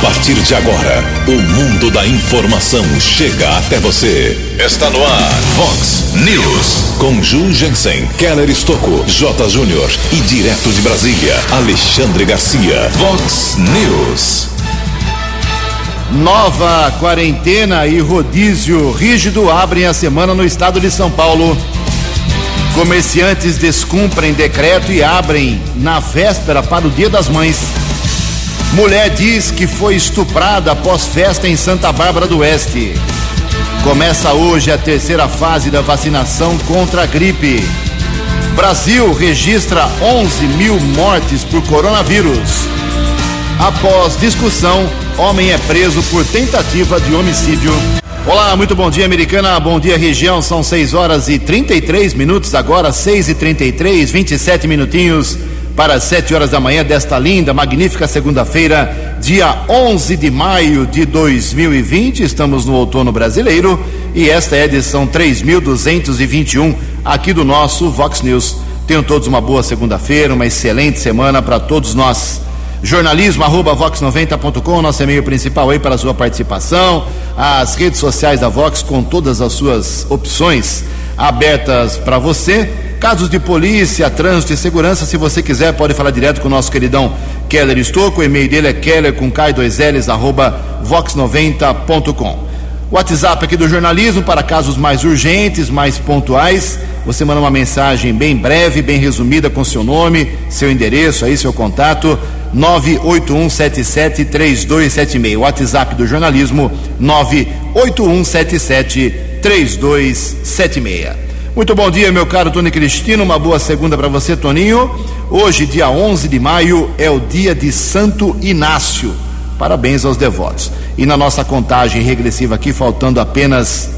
A partir de agora, o mundo da informação chega até você. Está no ar, Fox News. Com Ju Jensen, Keller Estocco, J. Júnior e direto de Brasília, Alexandre Garcia. Fox News. Nova quarentena e rodízio rígido abrem a semana no estado de São Paulo. Comerciantes descumprem decreto e abrem na véspera para o Dia das Mães. Mulher diz que foi estuprada após festa em Santa Bárbara do Oeste. Começa hoje a terceira fase da vacinação contra a gripe. Brasil registra 11 mil mortes por coronavírus. Após discussão, homem é preso por tentativa de homicídio. Olá, muito bom dia, americana. Bom dia, região. São 6 horas e 33 minutos agora, 6 e 33, 27 minutinhos para 7 horas da manhã desta linda, magnífica segunda-feira, dia 11 de maio de 2020. Estamos no outono brasileiro e esta é a edição 3221 aqui do nosso Vox News. Tenham todos uma boa segunda-feira, uma excelente semana para todos nós. Jornalismo arroba vox90.com, nosso e-mail principal aí para a sua participação. As redes sociais da Vox com todas as suas opções abertas para você. Casos de polícia, trânsito e segurança, se você quiser, pode falar direto com o nosso queridão Keller Estocco. O e-mail dele é keller com K2Ls arroba vox90.com. WhatsApp aqui do jornalismo para casos mais urgentes, mais pontuais. Você manda uma mensagem bem breve, bem resumida com seu nome, seu endereço, aí seu contato. 981773276. WhatsApp do jornalismo 981773276. Muito bom dia, meu caro Tony Cristino. Uma boa segunda para você, Toninho. Hoje, dia 11 de maio, é o dia de Santo Inácio. Parabéns aos devotos. E na nossa contagem regressiva aqui, faltando apenas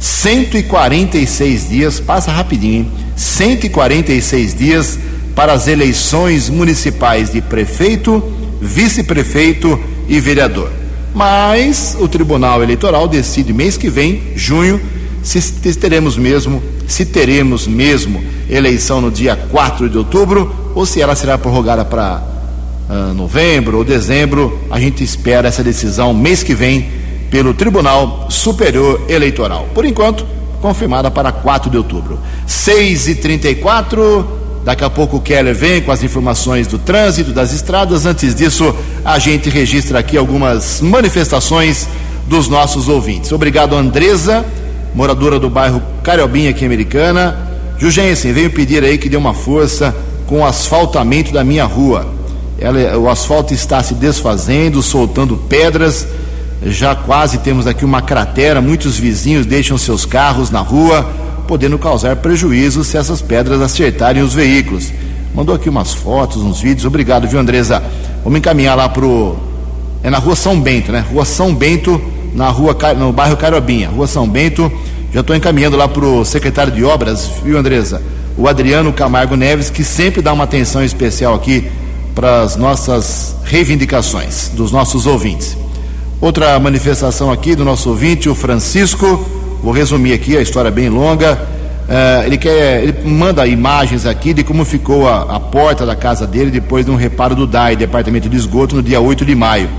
146 dias, passa rapidinho, hein? 146 dias para as eleições municipais de prefeito, vice-prefeito e vereador. Mas o Tribunal Eleitoral decide mês que vem, junho, se teremos mesmo, se teremos mesmo eleição no dia 4 de outubro ou se ela será prorrogada para uh, novembro ou dezembro. A gente espera essa decisão mês que vem pelo Tribunal Superior Eleitoral. Por enquanto, confirmada para 4 de outubro. 6 e 34 Daqui a pouco o Keller vem com as informações do trânsito, das estradas. Antes disso, a gente registra aqui algumas manifestações dos nossos ouvintes. Obrigado, Andresa, moradora do bairro Cariobinha, aqui americana. Jugensen, veio pedir aí que dê uma força com o asfaltamento da minha rua. Ela, o asfalto está se desfazendo, soltando pedras. Já quase temos aqui uma cratera. Muitos vizinhos deixam seus carros na rua podendo causar prejuízo se essas pedras acertarem os veículos. Mandou aqui umas fotos, uns vídeos. Obrigado, viu, Andresa? Vamos encaminhar lá pro. É na rua São Bento, né? Rua São Bento, na rua no bairro Carobinha. Rua São Bento. Já estou encaminhando lá pro secretário de obras, viu, Andresa? O Adriano Camargo Neves, que sempre dá uma atenção especial aqui para as nossas reivindicações dos nossos ouvintes. Outra manifestação aqui do nosso ouvinte, o Francisco Vou resumir aqui, a história é bem longa. Uh, ele quer, ele manda imagens aqui de como ficou a, a, porta da casa dele depois de um reparo do DAI, Departamento de Esgoto, no dia 8 de maio.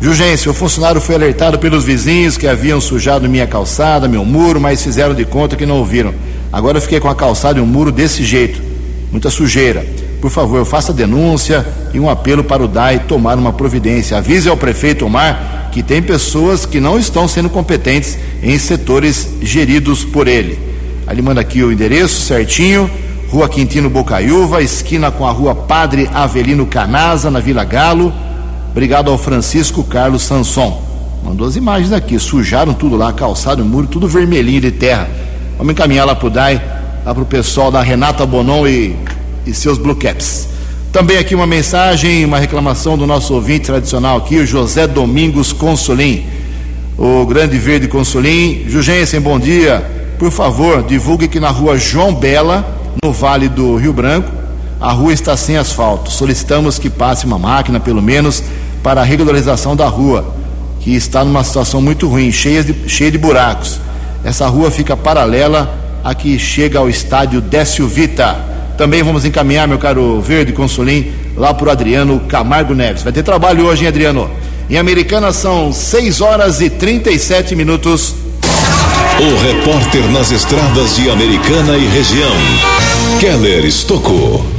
Jurgência, o funcionário foi alertado pelos vizinhos que haviam sujado minha calçada, meu muro, mas fizeram de conta que não ouviram. Agora eu fiquei com a calçada e um muro desse jeito, muita sujeira. Por favor, faça denúncia e um apelo para o DAI tomar uma providência. Avise ao prefeito Omar que tem pessoas que não estão sendo competentes em setores geridos por ele. Ele manda aqui o endereço certinho, Rua Quintino Bocaiúva, esquina com a Rua Padre Avelino Canaza, na Vila Galo. Obrigado ao Francisco Carlos Sanson. Mandou as imagens aqui, sujaram tudo lá, calçado, muro, tudo vermelhinho de terra. Vamos encaminhar lá pro DAI, lá pro pessoal da Renata Bonon e, e seus Blue Caps. Também aqui uma mensagem, uma reclamação do nosso ouvinte tradicional aqui, o José Domingos Consolim. O Grande Verde Consolim. Jugensen, bom dia. Por favor, divulgue que na rua João Bela, no Vale do Rio Branco, a rua está sem asfalto. Solicitamos que passe uma máquina, pelo menos, para a regularização da rua, que está numa situação muito ruim, cheia de, cheia de buracos. Essa rua fica paralela a que chega ao estádio Décio Vita. Também vamos encaminhar, meu caro Verde Consolim, lá para o Adriano Camargo Neves. Vai ter trabalho hoje, hein, Adriano? Em Americana são 6 horas e 37 minutos. O repórter nas estradas de Americana e região, Keller Estocou.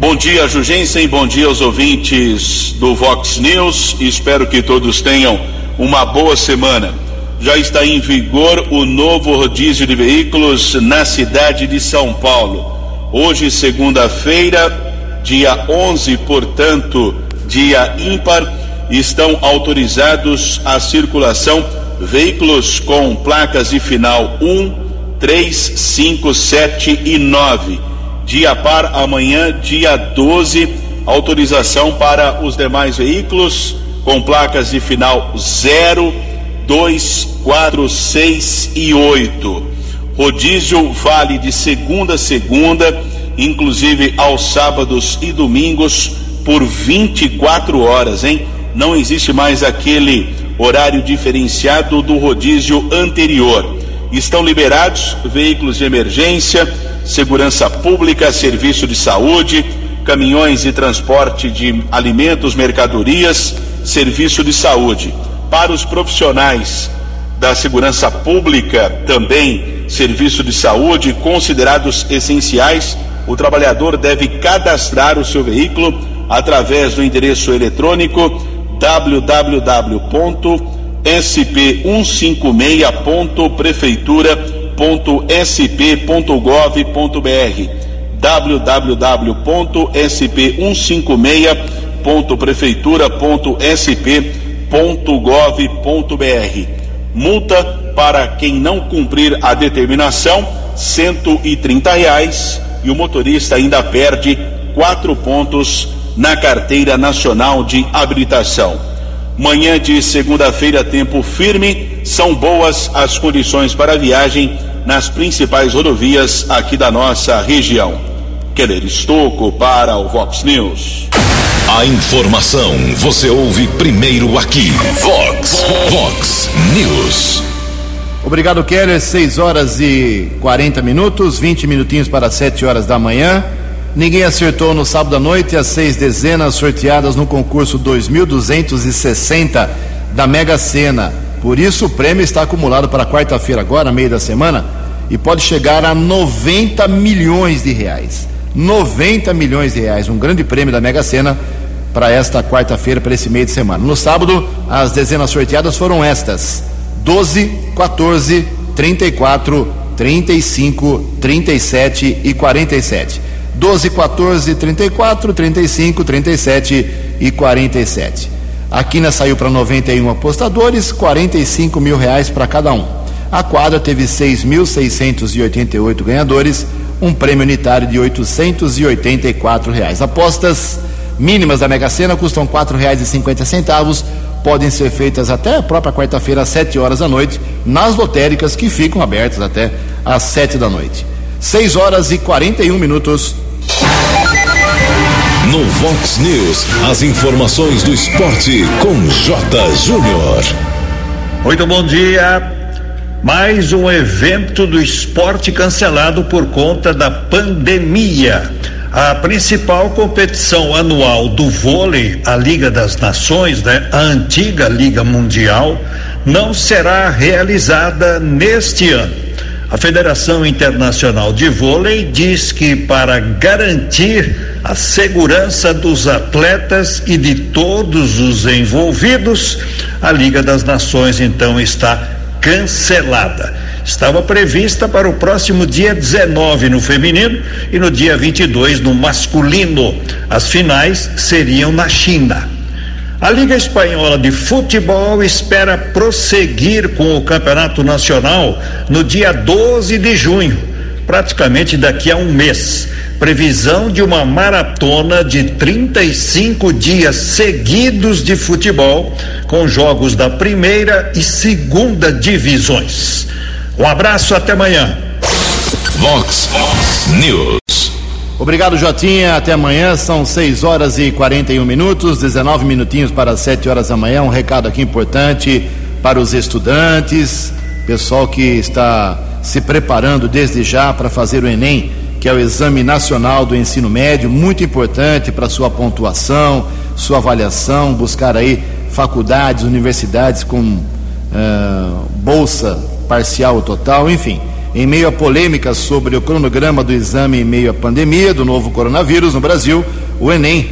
Bom dia, Jugensen. Bom dia aos ouvintes do Vox News. Espero que todos tenham uma boa semana. Já está em vigor o novo rodízio de veículos na cidade de São Paulo. Hoje, segunda-feira, dia 11, portanto, dia ímpar, estão autorizados a circulação veículos com placas de final 1, 3, 5, 7 e 9 dia par amanhã, dia 12, autorização para os demais veículos com placas de final 0, 2, 4, 6 e 8. Rodízio vale de segunda a segunda, inclusive aos sábados e domingos, por 24 horas, hein? Não existe mais aquele horário diferenciado do rodízio anterior estão liberados veículos de emergência, segurança pública, serviço de saúde, caminhões e transporte de alimentos, mercadorias, serviço de saúde. Para os profissionais da segurança pública, também serviço de saúde, considerados essenciais, o trabalhador deve cadastrar o seu veículo através do endereço eletrônico www sp156.prefeitura.sp.gov.br www.sp156.prefeitura.sp.gov.br Multa para quem não cumprir a determinação, R$ reais e o motorista ainda perde quatro pontos na carteira nacional de habilitação. Manhã de segunda-feira, tempo firme, são boas as condições para a viagem nas principais rodovias aqui da nossa região. Keller Estocco para o Vox News. A informação você ouve primeiro aqui. Vox, Vox News. Obrigado, Keller. 6 horas e 40 minutos, 20 minutinhos para 7 horas da manhã. Ninguém acertou no sábado à noite as seis dezenas sorteadas no concurso 2260 da Mega Sena. Por isso, o prêmio está acumulado para quarta-feira, agora, meio da semana, e pode chegar a 90 milhões de reais. 90 milhões de reais, um grande prêmio da Mega Sena para esta quarta-feira, para esse meio de semana. No sábado, as dezenas sorteadas foram estas: 12, 14, 34, 35, 37 e 47. 12, 14, 34, 35, 37 e 47. A quina saiu para 91 apostadores, 45 mil reais para cada um. A quadra teve 6.688 ganhadores, um prêmio unitário de 884 reais. Apostas mínimas da Mega Sena custam cinquenta centavos, podem ser feitas até a própria quarta-feira às 7 horas da noite nas lotéricas que ficam abertas até às 7 da noite. 6 horas e 41 minutos. No Vox News, as informações do esporte com J. Júnior. Muito bom dia. Mais um evento do esporte cancelado por conta da pandemia. A principal competição anual do vôlei, a Liga das Nações, né, a antiga Liga Mundial, não será realizada neste ano. A Federação Internacional de Vôlei diz que para garantir a segurança dos atletas e de todos os envolvidos, a Liga das Nações então está cancelada. Estava prevista para o próximo dia 19 no feminino e no dia 22 no masculino. As finais seriam na China. A Liga Espanhola de Futebol espera prosseguir com o Campeonato Nacional no dia 12 de junho, praticamente daqui a um mês. Previsão de uma maratona de 35 dias seguidos de futebol, com jogos da primeira e segunda divisões. Um abraço, até amanhã. Vox News. Obrigado, Jotinha. Até amanhã. São 6 horas e 41 minutos, 19 minutinhos para 7 horas da manhã. Um recado aqui importante para os estudantes, pessoal que está se preparando desde já para fazer o Enem, que é o Exame Nacional do Ensino Médio, muito importante para sua pontuação, sua avaliação, buscar aí faculdades, universidades com uh, bolsa parcial ou total, enfim. Em meio a polêmicas sobre o cronograma do exame em meio à pandemia do novo coronavírus no Brasil, o Enem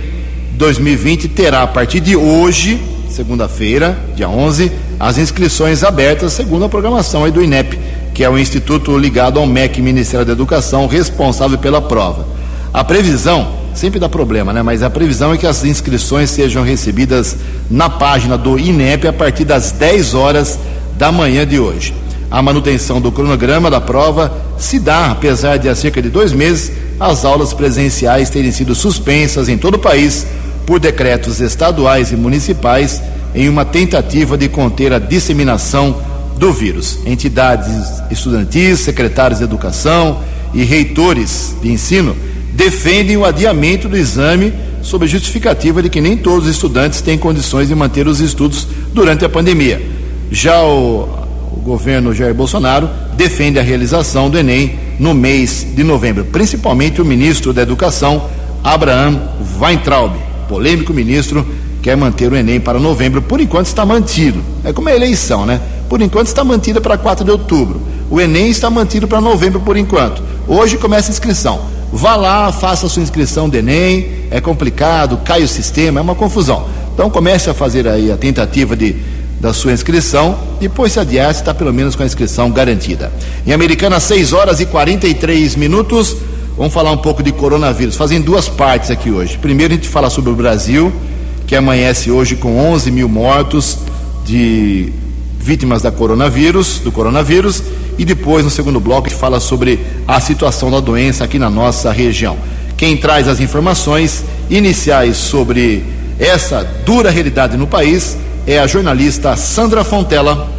2020 terá a partir de hoje, segunda-feira, dia 11, as inscrições abertas segundo a programação do INEP, que é o instituto ligado ao MEC, Ministério da Educação, responsável pela prova. A previsão sempre dá problema, né? Mas a previsão é que as inscrições sejam recebidas na página do INEP a partir das 10 horas da manhã de hoje. A manutenção do cronograma da prova se dá, apesar de há cerca de dois meses as aulas presenciais terem sido suspensas em todo o país por decretos estaduais e municipais em uma tentativa de conter a disseminação do vírus. Entidades estudantis, secretários de educação e reitores de ensino defendem o adiamento do exame sob a justificativa de que nem todos os estudantes têm condições de manter os estudos durante a pandemia. Já o governo Jair Bolsonaro defende a realização do Enem no mês de novembro, principalmente o ministro da Educação, Abraham Weintraub, polêmico ministro, quer manter o Enem para novembro, por enquanto está mantido. É como a eleição, né? Por enquanto está mantida para 4 de outubro. O Enem está mantido para novembro por enquanto. Hoje começa a inscrição. Vá lá, faça a sua inscrição do Enem. É complicado, cai o sistema, é uma confusão. Então comece a fazer aí a tentativa de da sua inscrição, depois se adiar, está pelo menos com a inscrição garantida. Em Americana, 6 horas e 43 minutos. Vamos falar um pouco de coronavírus. Fazem duas partes aqui hoje. Primeiro, a gente fala sobre o Brasil, que amanhece hoje com 11 mil mortos de vítimas da coronavírus, do coronavírus. E depois, no segundo bloco, a gente fala sobre a situação da doença aqui na nossa região. Quem traz as informações iniciais sobre essa dura realidade no país é a jornalista Sandra Fontela.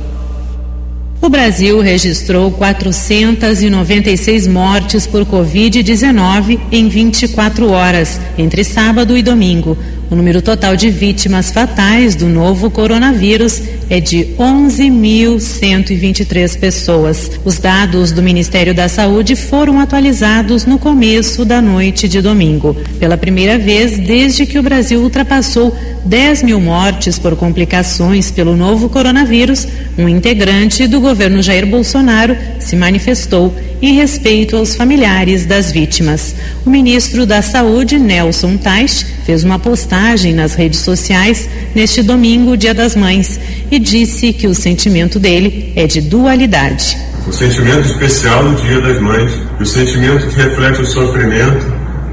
O Brasil registrou 496 mortes por Covid-19 em 24 horas, entre sábado e domingo. O número total de vítimas fatais do novo coronavírus é de 11.123 pessoas. Os dados do Ministério da Saúde foram atualizados no começo da noite de domingo. Pela primeira vez desde que o Brasil ultrapassou 10 mil mortes por complicações pelo novo coronavírus, um integrante do governo Jair Bolsonaro se manifestou em respeito aos familiares das vítimas. O ministro da Saúde, Nelson Teich, fez uma postagem nas redes sociais neste domingo, Dia das Mães, e disse que o sentimento dele é de dualidade. O sentimento especial do Dia das Mães, o sentimento que reflete o sofrimento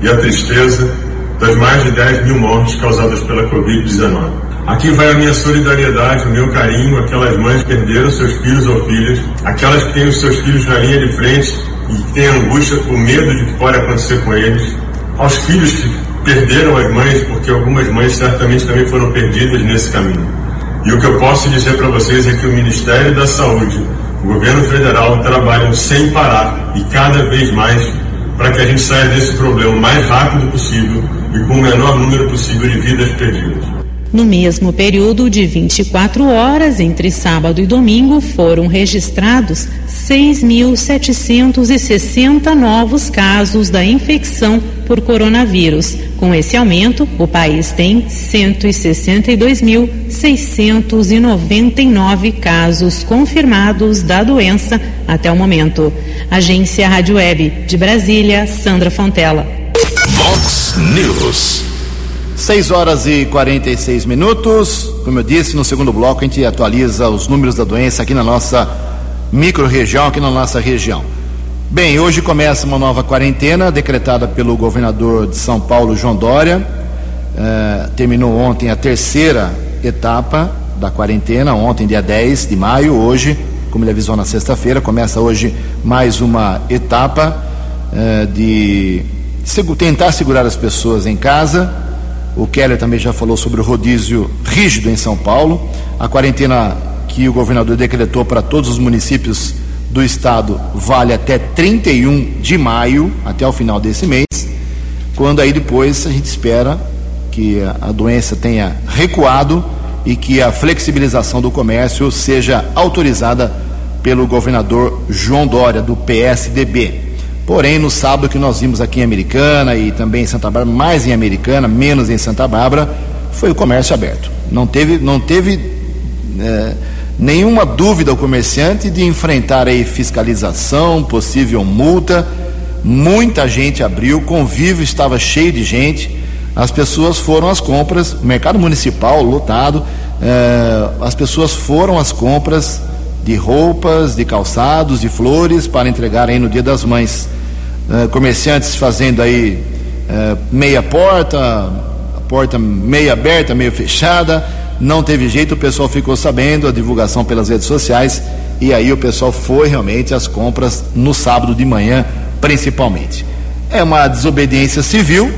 e a tristeza das mais de 10 mil mortes causadas pela Covid-19. Aqui vai a minha solidariedade, o meu carinho, aquelas mães que perderam seus filhos ou filhas, aquelas que têm os seus filhos na linha de frente e que têm angústia com medo de que pode acontecer com eles, aos filhos que perderam as mães, porque algumas mães certamente também foram perdidas nesse caminho. E o que eu posso dizer para vocês é que o Ministério da Saúde, o governo federal trabalham sem parar e cada vez mais para que a gente saia desse problema o mais rápido possível e com o menor número possível de vidas perdidas. No mesmo período de 24 horas, entre sábado e domingo, foram registrados 6.760 novos casos da infecção por coronavírus. Com esse aumento, o país tem 162.699 casos confirmados da doença até o momento. Agência Rádio Web de Brasília, Sandra Fontela. Vox News. 6 horas e 46 minutos. Como eu disse, no segundo bloco a gente atualiza os números da doença aqui na nossa micro-região, aqui na nossa região. Bem, hoje começa uma nova quarentena decretada pelo governador de São Paulo, João Dória. Eh, terminou ontem a terceira etapa da quarentena, ontem, dia 10 de maio. Hoje, como ele avisou na sexta-feira, começa hoje mais uma etapa eh, de tentar segurar as pessoas em casa o Keller também já falou sobre o rodízio rígido em São Paulo. A quarentena que o governador decretou para todos os municípios do estado vale até 31 de maio, até o final desse mês, quando aí depois a gente espera que a doença tenha recuado e que a flexibilização do comércio seja autorizada pelo governador João Dória, do PSDB. Porém, no sábado que nós vimos aqui em Americana e também em Santa Bárbara, mais em Americana, menos em Santa Bárbara, foi o comércio aberto. Não teve, não teve é, nenhuma dúvida o comerciante de enfrentar aí fiscalização, possível multa. Muita gente abriu, convívio estava cheio de gente. As pessoas foram às compras, mercado municipal lotado. É, as pessoas foram às compras de roupas, de calçados, de flores para entregar aí no Dia das Mães. É, comerciantes fazendo aí é, meia porta, porta meia aberta, meio fechada. Não teve jeito, o pessoal ficou sabendo, a divulgação pelas redes sociais, e aí o pessoal foi realmente às compras no sábado de manhã, principalmente. É uma desobediência civil.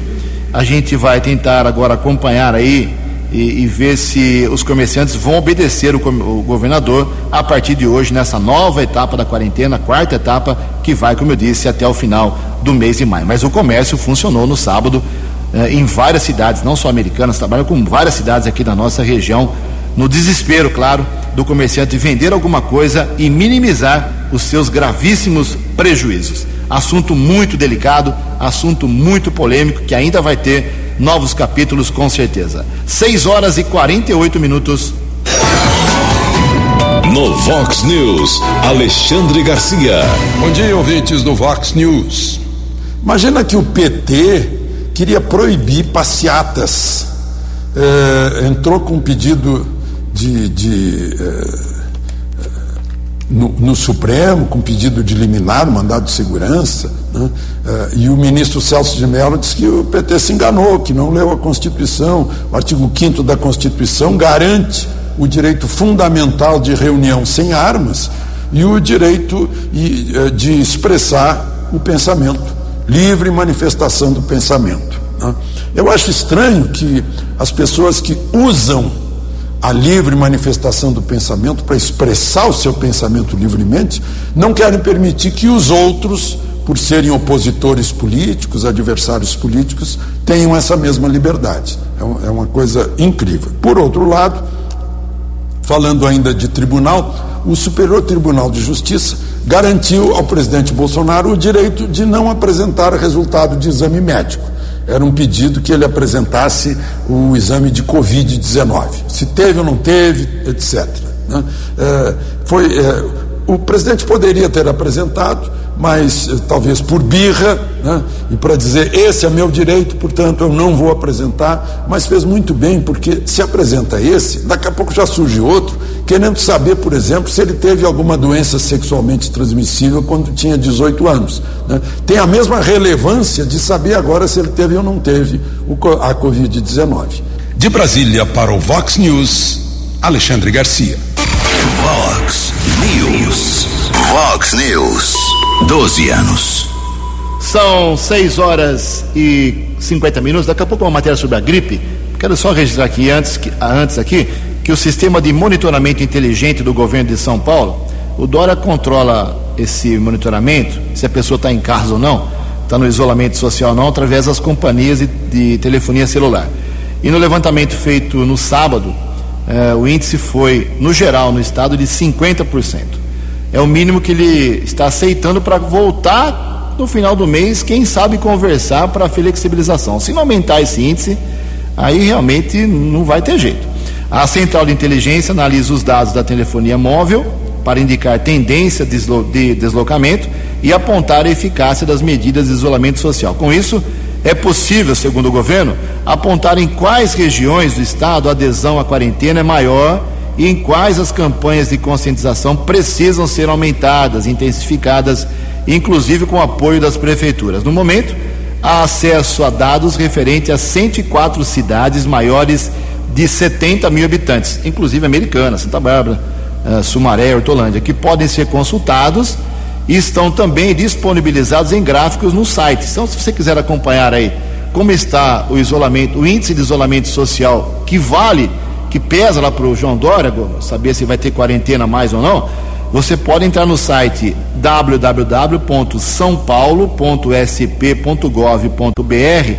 A gente vai tentar agora acompanhar aí e, e, ver se os comerciantes vão obedecer o, o, governador a partir de hoje, nessa nova etapa da quarentena, quarta etapa, que vai, como eu disse, até o final do mês de maio. Mas o comércio funcionou no sábado eh, em várias cidades, não só americanas, trabalham com várias cidades aqui da nossa região, no desespero, claro, do comerciante vender alguma coisa e minimizar os seus gravíssimos prejuízos. Assunto muito delicado, assunto muito polêmico que ainda vai ter novos capítulos com certeza. 6 horas e 48 minutos. No Vox News, Alexandre Garcia. Bom dia, ouvintes do Vox News. Imagina que o PT queria proibir passeatas. É, entrou com um pedido de, de é, no, no, Supremo, com pedido de liminar, mandado de segurança, né? uh, e o ministro Celso de Mello disse que o PT se enganou, que não leu a Constituição. O artigo 5 da Constituição garante o direito fundamental de reunião sem armas e o direito uh, de expressar o pensamento, livre manifestação do pensamento. Né? Eu acho estranho que as pessoas que usam a livre manifestação do pensamento, para expressar o seu pensamento livremente, não querem permitir que os outros, por serem opositores políticos, adversários políticos, tenham essa mesma liberdade. É, é uma coisa incrível. Por outro lado, falando ainda de tribunal, o Superior Tribunal de Justiça garantiu ao presidente Bolsonaro o direito de não apresentar resultado de exame médico era um pedido que ele apresentasse o exame de Covid-19, se teve ou não teve, etc. Né? É, foi, é, o presidente poderia ter apresentado, mas eh, talvez por birra, né, e para dizer esse é meu direito, portanto eu não vou apresentar, mas fez muito bem, porque se apresenta esse, daqui a pouco já surge outro, querendo saber, por exemplo, se ele teve alguma doença sexualmente transmissível quando tinha 18 anos. Né. Tem a mesma relevância de saber agora se ele teve ou não teve a Covid-19. De Brasília para o Vox News, Alexandre Garcia. Vox News. Vox News. 12 anos. São 6 horas e 50 minutos. Daqui a pouco uma matéria sobre a gripe. Quero só registrar aqui antes, que, antes aqui que o sistema de monitoramento inteligente do governo de São Paulo, o Dora controla esse monitoramento, se a pessoa está em casa ou não, está no isolamento social ou não, através das companhias de, de telefonia celular. E no levantamento feito no sábado, eh, o índice foi, no geral, no estado, de 50% é o mínimo que ele está aceitando para voltar no final do mês, quem sabe conversar para flexibilização. Se não aumentar esse índice, aí realmente não vai ter jeito. A central de inteligência analisa os dados da telefonia móvel para indicar tendência de deslocamento e apontar a eficácia das medidas de isolamento social. Com isso, é possível, segundo o governo, apontar em quais regiões do estado a adesão à quarentena é maior e em quais as campanhas de conscientização precisam ser aumentadas, intensificadas, inclusive com o apoio das prefeituras. No momento, há acesso a dados referentes a 104 cidades maiores de 70 mil habitantes, inclusive Americana, Santa Bárbara, uh, Sumaré, Hortolândia, que podem ser consultados e estão também disponibilizados em gráficos no site. Então, se você quiser acompanhar aí como está o isolamento, o índice de isolamento social que vale que pesa lá para o João Dória, saber se vai ter quarentena mais ou não, você pode entrar no site www.sãopaulo.sp.gov.br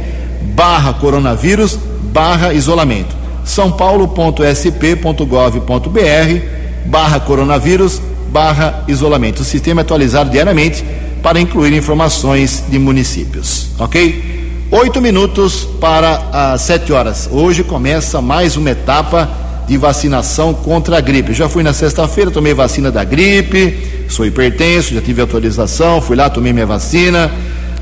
barra coronavírus barra isolamento. sãopaulo.sp.gov.br barra coronavírus barra isolamento. O sistema é atualizado diariamente para incluir informações de municípios, ok? Oito minutos para as sete horas. Hoje começa mais uma etapa de vacinação contra a gripe. Já fui na sexta-feira, tomei vacina da gripe, sou hipertenso, já tive autorização, fui lá, tomei minha vacina.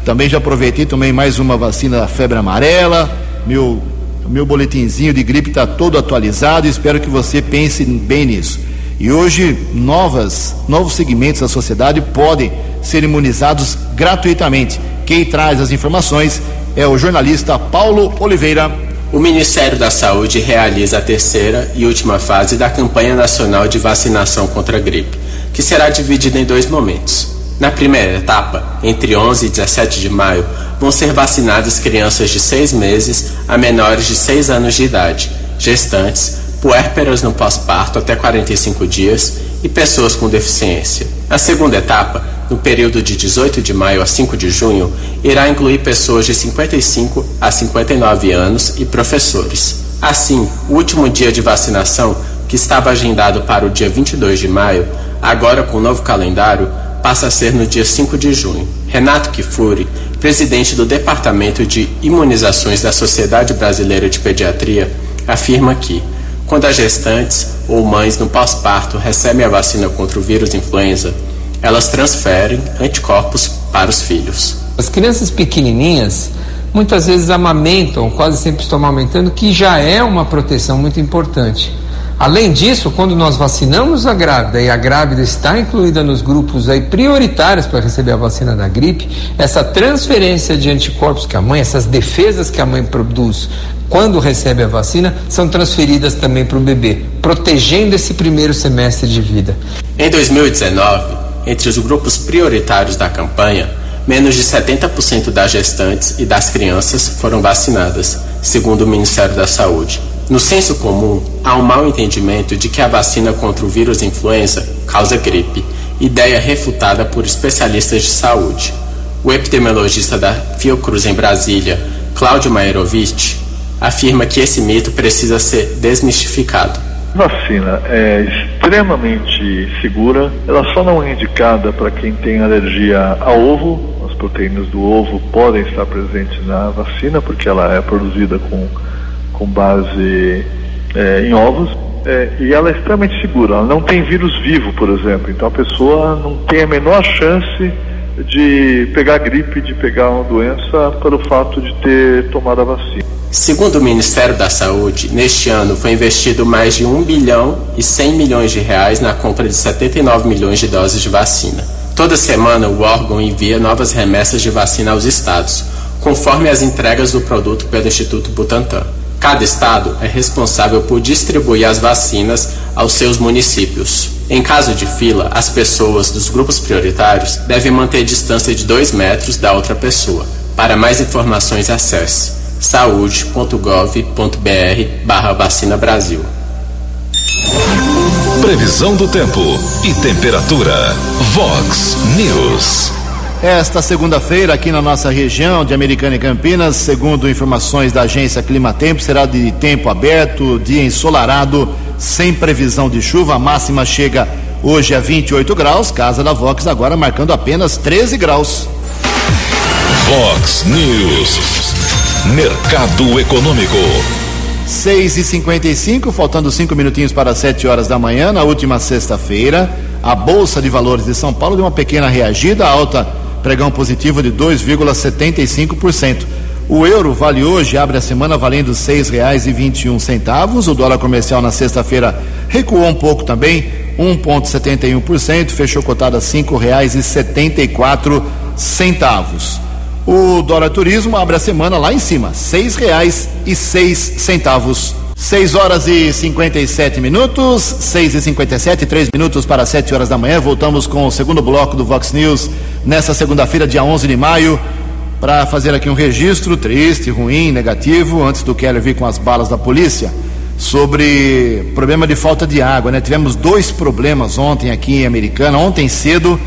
Também já aproveitei, tomei mais uma vacina da febre amarela. Meu, meu boletinzinho de gripe está todo atualizado. Espero que você pense bem nisso. E hoje, novas, novos segmentos da sociedade podem ser imunizados gratuitamente. Quem traz as informações é o jornalista Paulo Oliveira. O Ministério da Saúde realiza a terceira e última fase da campanha nacional de vacinação contra a gripe, que será dividida em dois momentos. Na primeira etapa, entre 11 e 17 de maio, vão ser vacinadas crianças de 6 meses a menores de 6 anos de idade, gestantes, puérperas no pós-parto até 45 dias e pessoas com deficiência. A segunda etapa, no período de 18 de maio a 5 de junho, irá incluir pessoas de 55 a 59 anos e professores. Assim, o último dia de vacinação, que estava agendado para o dia 22 de maio, agora com o novo calendário, passa a ser no dia 5 de junho. Renato Kifuri, presidente do Departamento de Imunizações da Sociedade Brasileira de Pediatria, afirma que, quando as gestantes ou mães no pós-parto recebem a vacina contra o vírus influenza, elas transferem anticorpos para os filhos. As crianças pequenininhas muitas vezes amamentam, quase sempre estão amamentando, que já é uma proteção muito importante. Além disso, quando nós vacinamos a grávida e a grávida está incluída nos grupos aí prioritários para receber a vacina da gripe, essa transferência de anticorpos que a mãe, essas defesas que a mãe produz quando recebe a vacina, são transferidas também para o bebê, protegendo esse primeiro semestre de vida. Em 2019, entre os grupos prioritários da campanha, menos de 70% das gestantes e das crianças foram vacinadas, segundo o Ministério da Saúde. No senso comum, há um mau entendimento de que a vacina contra o vírus influenza causa gripe, ideia refutada por especialistas de saúde. O epidemiologista da Fiocruz em Brasília, Cláudio Maerovitch, afirma que esse mito precisa ser desmistificado. A vacina é extremamente segura, ela só não é indicada para quem tem alergia a ovo, as proteínas do ovo podem estar presentes na vacina, porque ela é produzida com com base é, em ovos. É, e ela é extremamente segura, ela não tem vírus vivo, por exemplo, então a pessoa não tem a menor chance de pegar gripe, de pegar uma doença pelo fato de ter tomado a vacina. Segundo o Ministério da Saúde, neste ano foi investido mais de 1 bilhão e 100 milhões de reais na compra de 79 milhões de doses de vacina. Toda semana o órgão envia novas remessas de vacina aos estados, conforme as entregas do produto pelo Instituto Butantan. Cada estado é responsável por distribuir as vacinas aos seus municípios. Em caso de fila, as pessoas dos grupos prioritários devem manter distância de 2 metros da outra pessoa. Para mais informações, acesse saúde.gov.br barra vacina Brasil. Previsão do tempo e temperatura. Vox News. Esta segunda-feira, aqui na nossa região de Americana e Campinas, segundo informações da agência Climatempo, será de tempo aberto, dia ensolarado, sem previsão de chuva. A máxima chega hoje a 28 graus. Casa da Vox agora marcando apenas 13 graus. Vox News. Mercado Econômico. 6 e 55 faltando cinco minutinhos para 7 horas da manhã, na última sexta-feira, a Bolsa de Valores de São Paulo deu uma pequena reagida, alta pregão positivo de 2,75%. O euro vale hoje, abre a semana valendo R$ 6,21. O dólar comercial na sexta-feira recuou um pouco também, 1,71%, fechou cotado a R$ 5,74. O dólar turismo abre a semana lá em cima, R$ 6,06. 6 horas e 57 minutos, 6 e 57, 3 minutos para 7 horas da manhã. Voltamos com o segundo bloco do Vox News nessa segunda-feira, dia 11 de maio, para fazer aqui um registro triste, ruim, negativo, antes do Keller vir com as balas da polícia, sobre problema de falta de água. Né? Tivemos dois problemas ontem aqui em Americana. Ontem cedo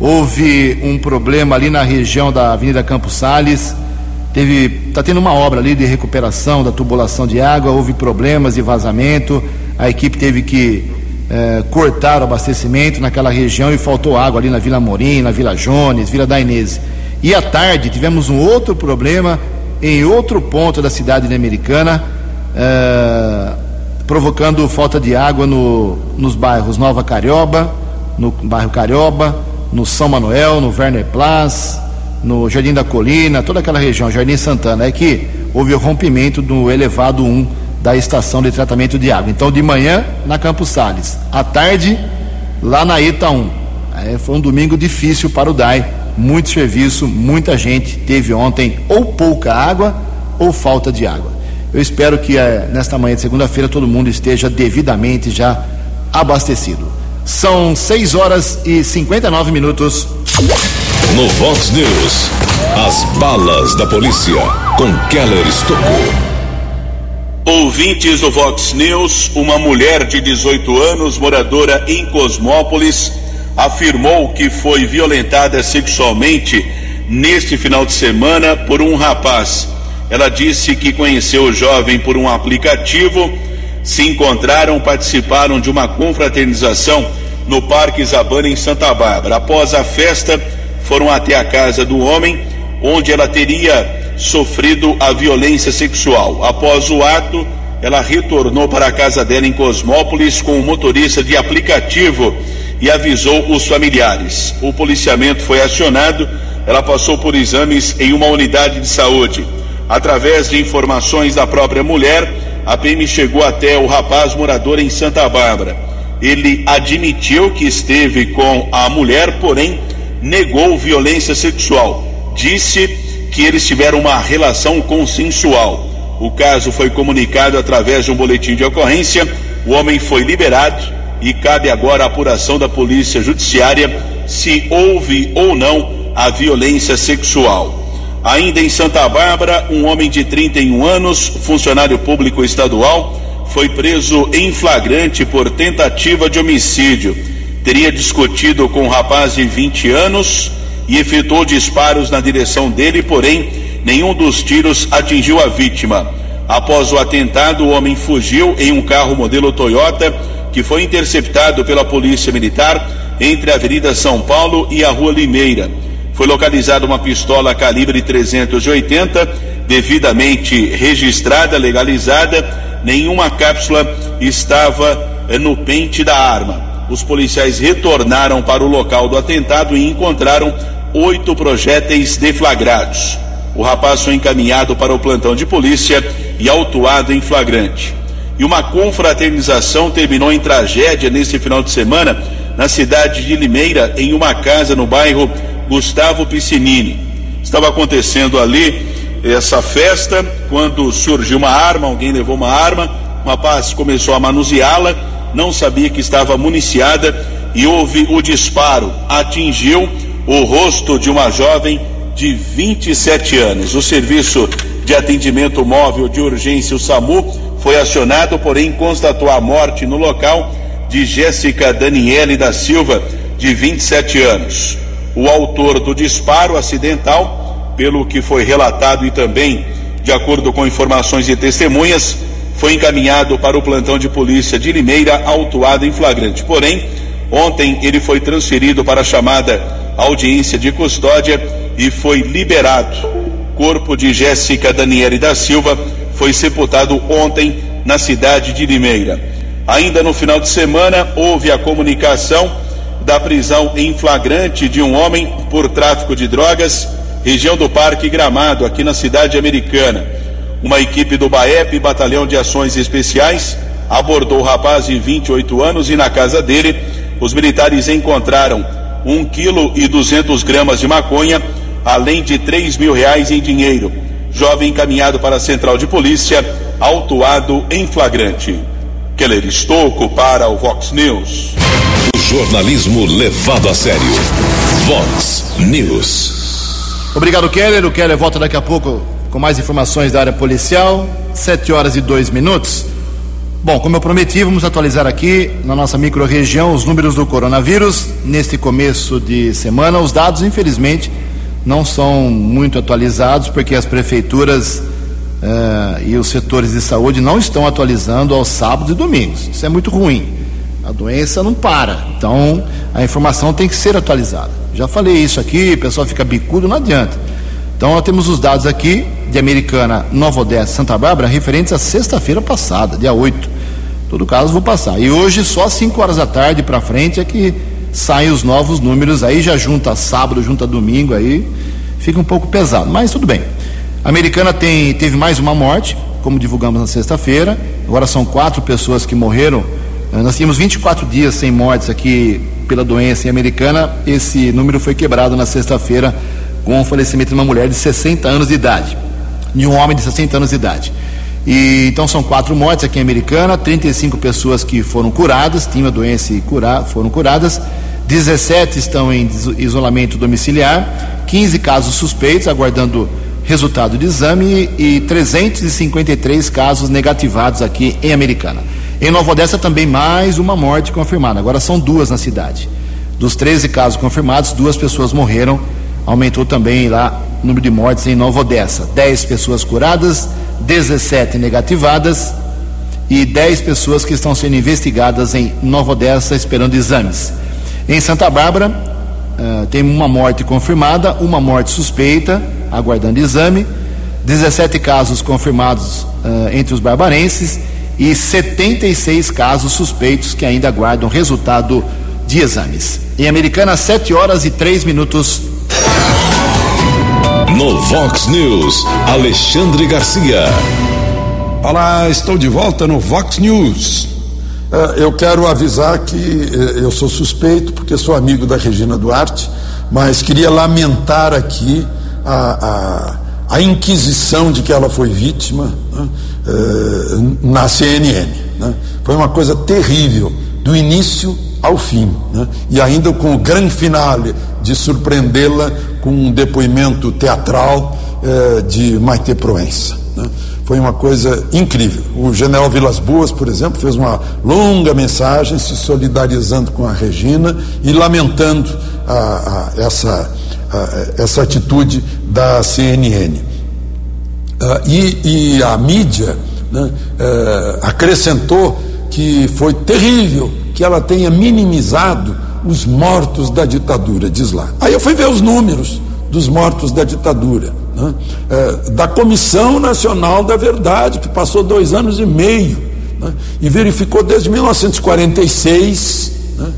houve um problema ali na região da Avenida Campos Sales teve está tendo uma obra ali de recuperação da tubulação de água, houve problemas de vazamento, a equipe teve que eh, cortar o abastecimento naquela região e faltou água ali na Vila Morim, na Vila Jones, Vila da Inês. E à tarde tivemos um outro problema em outro ponto da cidade de Americana, eh, provocando falta de água no, nos bairros Nova Carioba, no bairro Carioba, no São Manuel, no Werner Plas, no Jardim da Colina, toda aquela região, Jardim Santana, é que houve o rompimento do elevado 1 da estação de tratamento de água. Então, de manhã, na Campos Sales, à tarde, lá na ETA 1. É, foi um domingo difícil para o DAI, muito serviço, muita gente teve ontem ou pouca água ou falta de água. Eu espero que é, nesta manhã de segunda-feira todo mundo esteja devidamente já abastecido. São 6 horas e 59 minutos. No Vox News, as balas da polícia com Keller Estocou. Ouvintes do Vox News, uma mulher de 18 anos, moradora em Cosmópolis, afirmou que foi violentada sexualmente neste final de semana por um rapaz. Ela disse que conheceu o jovem por um aplicativo, se encontraram, participaram de uma confraternização no Parque Zabana em Santa Bárbara. Após a festa, foram até a casa do homem, onde ela teria sofrido a violência sexual. Após o ato, ela retornou para a casa dela em Cosmópolis com o motorista de aplicativo e avisou os familiares. O policiamento foi acionado, ela passou por exames em uma unidade de saúde. Através de informações da própria mulher, a PM chegou até o rapaz morador em Santa Bárbara. Ele admitiu que esteve com a mulher, porém negou violência sexual. Disse que eles tiveram uma relação consensual. O caso foi comunicado através de um boletim de ocorrência. O homem foi liberado e cabe agora a apuração da Polícia Judiciária se houve ou não a violência sexual. Ainda em Santa Bárbara, um homem de 31 anos, funcionário público estadual, foi preso em flagrante por tentativa de homicídio. Teria discutido com um rapaz de 20 anos e efetuou disparos na direção dele, porém, nenhum dos tiros atingiu a vítima. Após o atentado, o homem fugiu em um carro modelo Toyota que foi interceptado pela Polícia Militar entre a Avenida São Paulo e a Rua Limeira. Foi localizada uma pistola calibre 380, devidamente registrada, legalizada. Nenhuma cápsula estava eh, no pente da arma. Os policiais retornaram para o local do atentado e encontraram oito projéteis deflagrados. O rapaz foi encaminhado para o plantão de polícia e autuado em flagrante. E uma confraternização terminou em tragédia nesse final de semana na cidade de Limeira, em uma casa no bairro Gustavo Piscinini. Estava acontecendo ali essa festa quando surgiu uma arma, alguém levou uma arma, o rapaz começou a manuseá-la, não sabia que estava municiada e houve o disparo, atingiu o rosto de uma jovem de 27 anos. O serviço de atendimento móvel de urgência, o SAMU, foi acionado, porém constatou a morte no local de Jéssica Daniele da Silva, de 27 anos. O autor do disparo acidental, pelo que foi relatado e também de acordo com informações de testemunhas, foi encaminhado para o plantão de polícia de Limeira, autuado em flagrante. Porém, ontem ele foi transferido para a chamada audiência de custódia e foi liberado. Corpo de Jéssica Daniele da Silva foi sepultado ontem na cidade de Limeira. Ainda no final de semana, houve a comunicação da prisão em flagrante de um homem por tráfico de drogas, região do Parque Gramado, aqui na cidade americana. Uma equipe do BAEP, Batalhão de Ações Especiais, abordou o rapaz de 28 anos e na casa dele, os militares encontraram um quilo e 200 gramas de maconha, além de 3 mil reais em dinheiro. Jovem encaminhado para a central de polícia, autuado em flagrante. Keller Estocco para o Vox News. O jornalismo levado a sério. Vox News. Obrigado, Keller. O Keller volta daqui a pouco com mais informações da área policial. Sete horas e dois minutos. Bom, como eu prometi, vamos atualizar aqui na nossa microrregião os números do coronavírus. Neste começo de semana, os dados, infelizmente, não são muito atualizados, porque as prefeituras uh, e os setores de saúde não estão atualizando aos sábados e domingos. Isso é muito ruim. A doença não para. Então, a informação tem que ser atualizada. Já falei isso aqui, o pessoal fica bicudo, não adianta. Então, nós temos os dados aqui de Americana, Nova Odessa, Santa Bárbara, referentes à sexta-feira passada, dia 8. Todo caso, vou passar. E hoje, só 5 horas da tarde para frente, é que saem os novos números. Aí já junta sábado, junta domingo, aí fica um pouco pesado. Mas tudo bem. A americana tem, teve mais uma morte, como divulgamos na sexta-feira. Agora são quatro pessoas que morreram. Eh, nós tínhamos 24 dias sem mortes aqui pela doença em americana. Esse número foi quebrado na sexta-feira com o falecimento de uma mulher de 60 anos de idade e um homem de 60 anos de idade. E, então são quatro mortes aqui em Americana, 35 pessoas que foram curadas, tinham a doença e cura, foram curadas, 17 estão em isolamento domiciliar, 15 casos suspeitos, aguardando resultado de exame e 353 casos negativados aqui em Americana. Em Nova Odessa também mais uma morte confirmada, agora são duas na cidade. Dos 13 casos confirmados, duas pessoas morreram, aumentou também lá o número de mortes em Nova Odessa. 10 pessoas curadas, 17 negativadas e 10 pessoas que estão sendo investigadas em Nova Odessa esperando exames. Em Santa Bárbara, uh, tem uma morte confirmada, uma morte suspeita, aguardando exame, 17 casos confirmados uh, entre os barbarenses e 76 casos suspeitos que ainda aguardam resultado de exames. Em Americana, 7 horas e 3 minutos. No Vox News, Alexandre Garcia. Olá, estou de volta no Vox News. Uh, eu quero avisar que uh, eu sou suspeito, porque sou amigo da Regina Duarte, mas queria lamentar aqui a, a, a inquisição de que ela foi vítima né, uh, na CNN. Né? Foi uma coisa terrível, do início ao fim. Né? E ainda com o grande finale de surpreendê-la com um depoimento teatral eh, de Maite Proença. Né? Foi uma coisa incrível. O general Vilas Boas, por exemplo, fez uma longa mensagem se solidarizando com a Regina e lamentando a, a, essa, a, essa atitude da CNN. Ah, e, e, a mídia né, eh, acrescentou que foi terrível que ela tenha minimizado os mortos da ditadura, diz lá. Aí eu fui ver os números dos mortos da ditadura, né? é, da Comissão Nacional da Verdade, que passou dois anos e meio, né? e verificou desde 1946 né?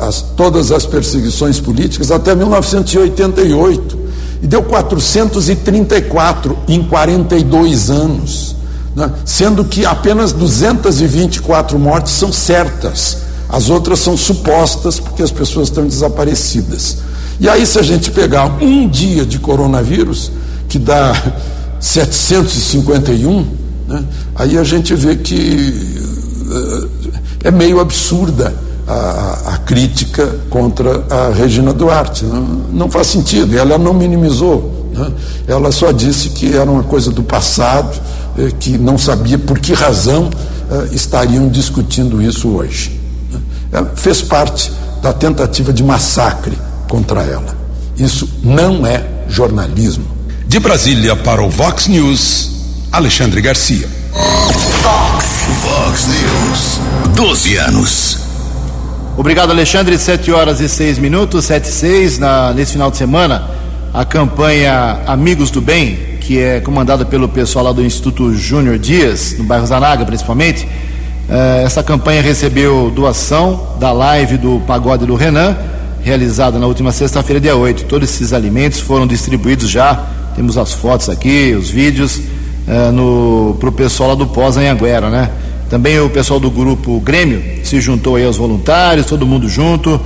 as, todas as perseguições políticas até 1988, e deu 434 em 42 anos, né? sendo que apenas 224 mortes são certas as outras são supostas porque as pessoas estão desaparecidas. E aí, se a gente pegar um dia de coronavírus, que dá 751, né, aí a gente vê que uh, é meio absurda a, a, crítica contra a Regina Duarte. Não, não faz sentido, ela não minimizou. Né? Ela só disse que era uma coisa do passado, eh, que não sabia por que razão uh, estariam discutindo isso hoje. Ela fez parte da tentativa de massacre contra ela. Isso não é jornalismo. De Brasília para o Vox News, Alexandre Garcia. Vox, Vox News. 12 anos. Obrigado, Alexandre. 7 horas e 6 minutos, 7 e 6. Na, nesse final de semana, a campanha Amigos do Bem, que é comandada pelo pessoal lá do Instituto Júnior Dias, no bairro Zanaga, principalmente essa campanha recebeu doação da live do Pagode do Renan, realizada na última sexta-feira, dia 8. Todos esses alimentos foram distribuídos já, temos as fotos aqui, os vídeos, para o pessoal lá do Pós Anhanguera, né? Também o pessoal do grupo Grêmio se juntou aí aos voluntários, todo mundo junto,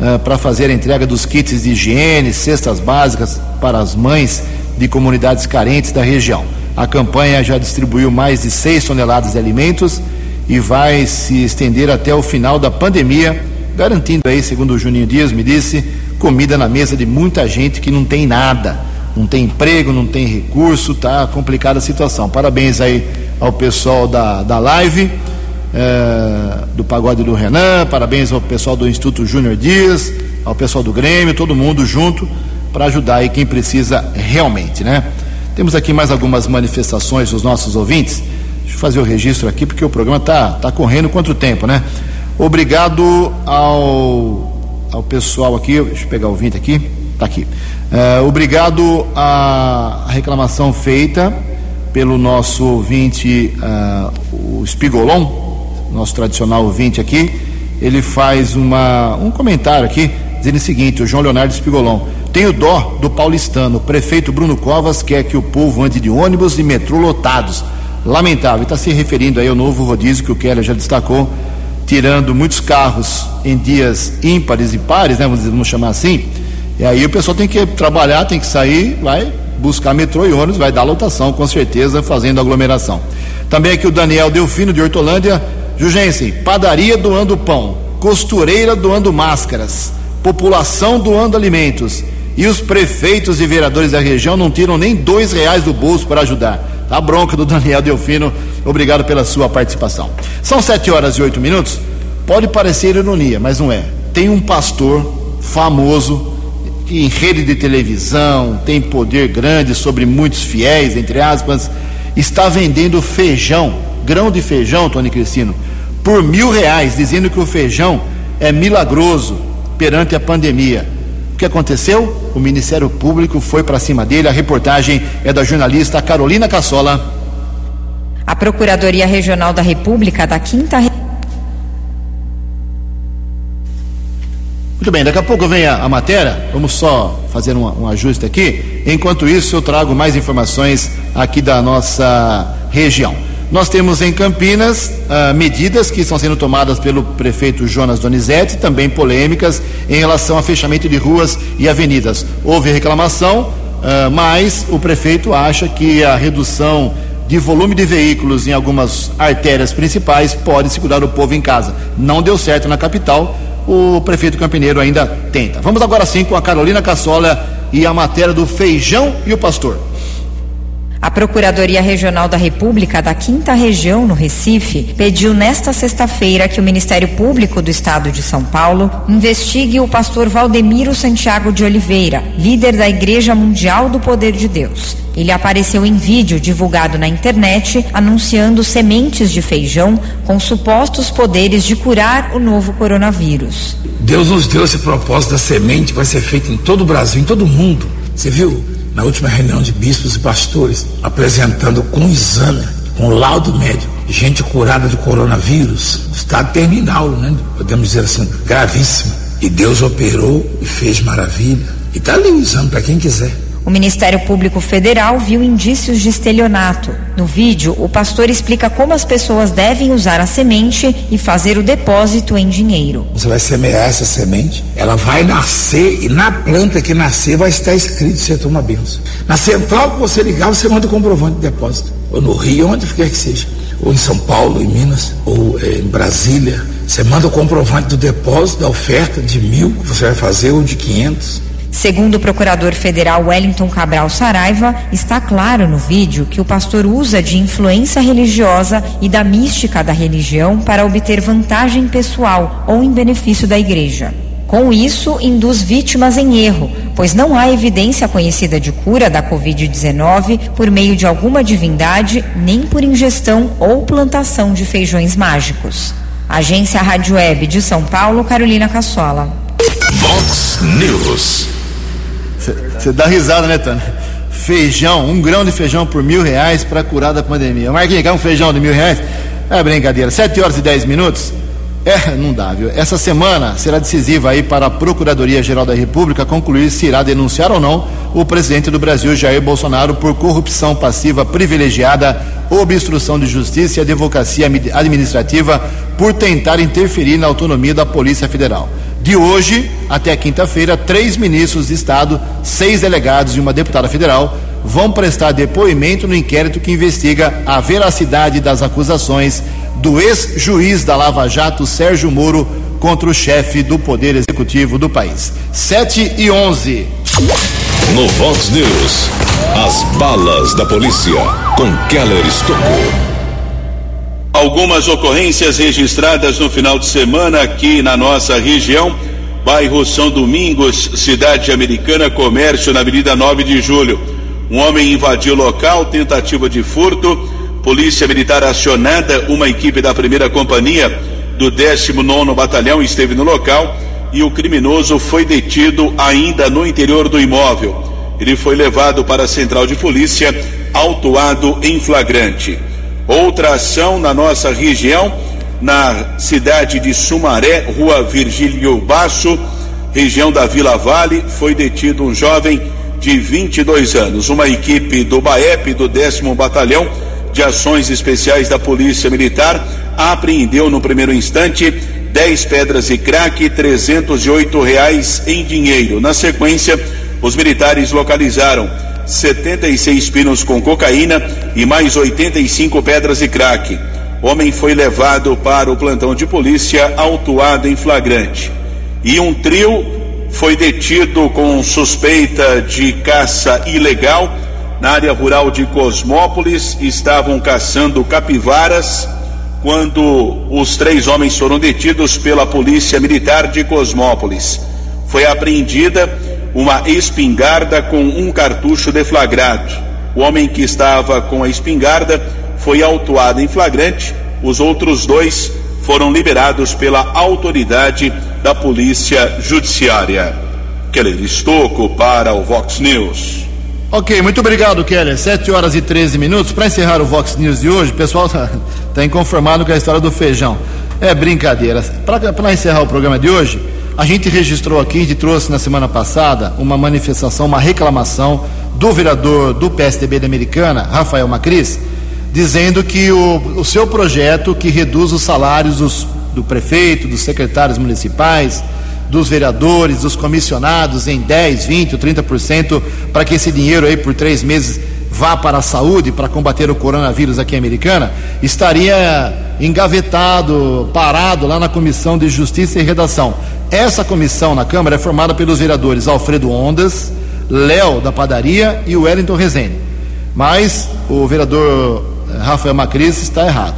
eh, para fazer a entrega dos kits de higiene, cestas básicas para as mães de comunidades carentes da região. A campanha já distribuiu mais de 6 toneladas de alimentos e vai se estender até o final da pandemia, garantindo aí, segundo o Juninho Dias me disse, comida na mesa de muita gente que não tem nada, não tem emprego, não tem recurso, tá complicada a situação. Parabéns aí ao pessoal da, da live, é, do Pagode do Renan, parabéns ao pessoal do Instituto Júnior Dias, ao pessoal do Grêmio, todo mundo junto para ajudar aí quem precisa realmente, né? Temos aqui mais algumas manifestações dos nossos ouvintes. Deixa eu fazer o registro aqui, porque o programa está tá correndo quanto tempo, né? Obrigado ao, ao pessoal aqui, deixa eu pegar o vinte aqui, está aqui. Uh, obrigado à reclamação feita pelo nosso ouvinte, uh, o Spigolon, nosso tradicional ouvinte aqui, ele faz uma, um comentário aqui, dizendo o seguinte: o João Leonardo Espigolon. Tenho dó do paulistano. O prefeito Bruno Covas quer que o povo ande de ônibus e metrô lotados. Lamentável. Está se referindo aí ao novo rodízio que o Keller já destacou, tirando muitos carros em dias ímpares e pares, né? Vamos, chamar assim. E aí o pessoal tem que trabalhar, tem que sair, vai buscar metrô e ônibus, vai dar lotação, com certeza, fazendo aglomeração. Também aqui o Daniel Delfino de Hortolândia. Jugensen, padaria doando pão, costureira doando máscaras, população doando alimentos. E os prefeitos e vereadores da região não tiram nem dois reais do bolso para ajudar. Tá bronca do Daniel Delfino. Obrigado pela sua participação. São sete horas e oito minutos. Pode parecer ironia, mas não é. Tem um pastor famoso que em rede de televisão tem poder grande sobre muitos fiéis, entre aspas, está vendendo feijão, grão de feijão, Tony Cristino, por mil reais, dizendo que o feijão é milagroso perante a pandemia. O que aconteceu? O Ministério Público foi para cima dele. A reportagem é da jornalista Carolina Cassola. A Procuradoria Regional da República da Quinta Muito bem, daqui a pouco vem a, a matéria, vamos só fazer um, um, ajuste aqui. Enquanto isso, eu trago mais informações aqui da nossa região. Nós temos em Campinas uh, medidas que estão sendo tomadas pelo prefeito Jonas Donizete, também polêmicas, em relação a fechamento de ruas e avenidas. Houve reclamação, uh, mas o prefeito acha que a redução de volume de veículos em algumas artérias principais pode segurar o povo em casa. Não deu certo na capital o prefeito Campineiro ainda tenta. Vamos agora sim com a Carolina Cassola e a matéria do feijão e o pastor. A Procuradoria Regional da República da Quinta Região, no Recife, pediu nesta sexta-feira que o Ministério Público do Estado de São Paulo investigue o pastor Valdemiro Santiago de Oliveira, líder da Igreja Mundial do Poder de Deus. Ele apareceu em vídeo divulgado na internet anunciando sementes de feijão com supostos poderes de curar o novo coronavírus. Deus nos deu esse propósito da semente, vai ser feito em todo o Brasil, em todo o mundo. Você viu? Na última reunião de bispos e pastores, apresentando com exame, com laudo médico, gente curada de coronavírus, estado terminal, né? podemos dizer assim, gravíssimo. E Deus operou e fez maravilha. E está ali o exame para quem quiser. O Ministério Público Federal viu indícios de estelionato. No vídeo, o pastor explica como as pessoas devem usar a semente e fazer o depósito em dinheiro. Você vai semear essa semente, ela vai nascer e na planta que nascer vai estar escrito você toma benção. Na central que você ligar, você manda o comprovante de depósito. Ou no Rio, onde quer que seja. Ou em São Paulo, em Minas, ou é, em Brasília. Você manda o comprovante do depósito, da oferta de mil que você vai fazer ou de quinhentos. Segundo o procurador federal Wellington Cabral Saraiva, está claro no vídeo que o pastor usa de influência religiosa e da mística da religião para obter vantagem pessoal ou em benefício da igreja. Com isso, induz vítimas em erro, pois não há evidência conhecida de cura da Covid-19 por meio de alguma divindade, nem por ingestão ou plantação de feijões mágicos. Agência Rádio Web de São Paulo, Carolina Cassola. Vox News. Você dá risada, né, Tânia? Feijão, um grão de feijão por mil reais para curar da pandemia. Marquinhos, quer um feijão de mil reais? É brincadeira. Sete horas e dez minutos? É, não dá, viu? Essa semana será decisiva aí para a Procuradoria-Geral da República concluir se irá denunciar ou não o presidente do Brasil, Jair Bolsonaro, por corrupção passiva privilegiada, obstrução de justiça e advocacia administrativa por tentar interferir na autonomia da Polícia Federal. De hoje até quinta-feira, três ministros de Estado, seis delegados e uma deputada federal vão prestar depoimento no inquérito que investiga a veracidade das acusações do ex-juiz da Lava Jato, Sérgio Moro, contra o chefe do Poder Executivo do país. 7 e 11. No Vox News, as balas da polícia com Keller Estocou. Algumas ocorrências registradas no final de semana aqui na nossa região. Bairro São Domingos, cidade americana, comércio na Avenida 9 de Julho. Um homem invadiu o local, tentativa de furto. Polícia Militar acionada, uma equipe da primeira companhia do 19 Batalhão esteve no local e o criminoso foi detido ainda no interior do imóvel. Ele foi levado para a central de polícia, autuado em flagrante. Outra ação na nossa região, na cidade de Sumaré, rua Virgílio Basso, região da Vila Vale, foi detido um jovem de 22 anos. Uma equipe do BAEP, do 10 Batalhão de Ações Especiais da Polícia Militar, apreendeu no primeiro instante 10 pedras e crack, 308 reais em dinheiro. Na sequência, os militares localizaram 76 pinos com cocaína e mais 85 pedras e crack. Homem foi levado para o plantão de polícia, autuado em flagrante. E um trio foi detido com suspeita de caça ilegal na área rural de Cosmópolis. Estavam caçando capivaras quando os três homens foram detidos pela Polícia Militar de Cosmópolis. Foi apreendida uma espingarda com um cartucho deflagrado. O homem que estava com a espingarda foi autuado em flagrante, os outros dois foram liberados pela autoridade da Polícia Judiciária. Keller Estocco para o Vox News. Ok, muito obrigado, Keller. 7 horas e 13 minutos. Para encerrar o Vox News de hoje, o pessoal está tá inconformado com a história do feijão. É brincadeira. Para encerrar o programa de hoje, a gente registrou aqui, a gente trouxe na semana passada uma manifestação, uma reclamação do vereador do PSDB da Americana, Rafael Macris, dizendo que o, o seu projeto que reduz os salários dos, do prefeito, dos secretários municipais, dos vereadores, dos comissionados em 10, 20 ou 30% para que esse dinheiro aí por três meses vá para a saúde para combater o coronavírus aqui em Americana, estaria engavetado, parado lá na Comissão de Justiça e Redação. Essa comissão na Câmara é formada pelos vereadores Alfredo Ondas, Léo da Padaria e Wellington Rezende. Mas o vereador Rafael Macris está errado.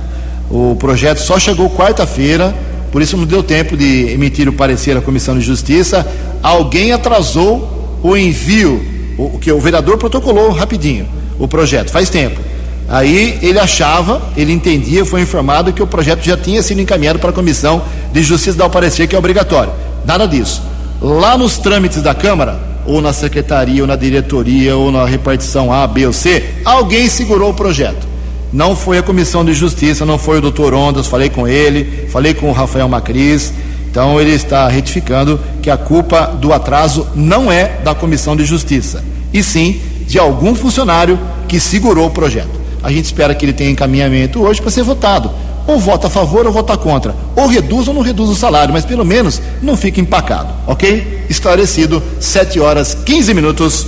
O projeto só chegou quarta-feira, por isso não deu tempo de emitir o parecer à Comissão de Justiça. Alguém atrasou o envio, o que o vereador protocolou rapidinho o projeto, faz tempo. Aí ele achava, ele entendia, foi informado que o projeto já tinha sido encaminhado para a Comissão de Justiça dar o parecer que é obrigatório. Nada disso. Lá nos trâmites da Câmara, ou na secretaria, ou na diretoria, ou na repartição A, B ou C, alguém segurou o projeto. Não foi a Comissão de Justiça, não foi o doutor Ondas, falei com ele, falei com o Rafael Macris. Então ele está retificando que a culpa do atraso não é da Comissão de Justiça, e sim de algum funcionário que segurou o projeto. A gente espera que ele tenha encaminhamento hoje para ser votado. Ou vota a favor ou vota contra. Ou reduz ou não reduz o salário, mas pelo menos não fica empacado, ok? Esclarecido, 7 horas 15 minutos.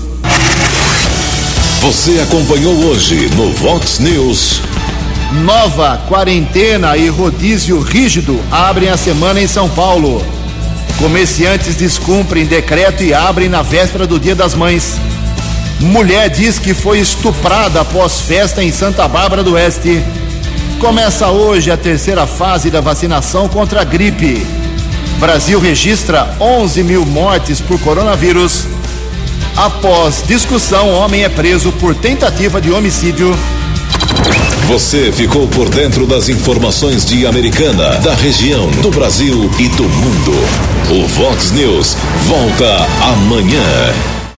Você acompanhou hoje no Vox News. Nova quarentena e rodízio rígido abrem a semana em São Paulo. Comerciantes descumprem decreto e abrem na véspera do Dia das Mães. Mulher diz que foi estuprada após festa em Santa Bárbara do Oeste. Começa hoje a terceira fase da vacinação contra a gripe. Brasil registra 11 mil mortes por coronavírus. Após discussão, homem é preso por tentativa de homicídio. Você ficou por dentro das informações de Americana, da região, do Brasil e do mundo. O Vox News volta amanhã.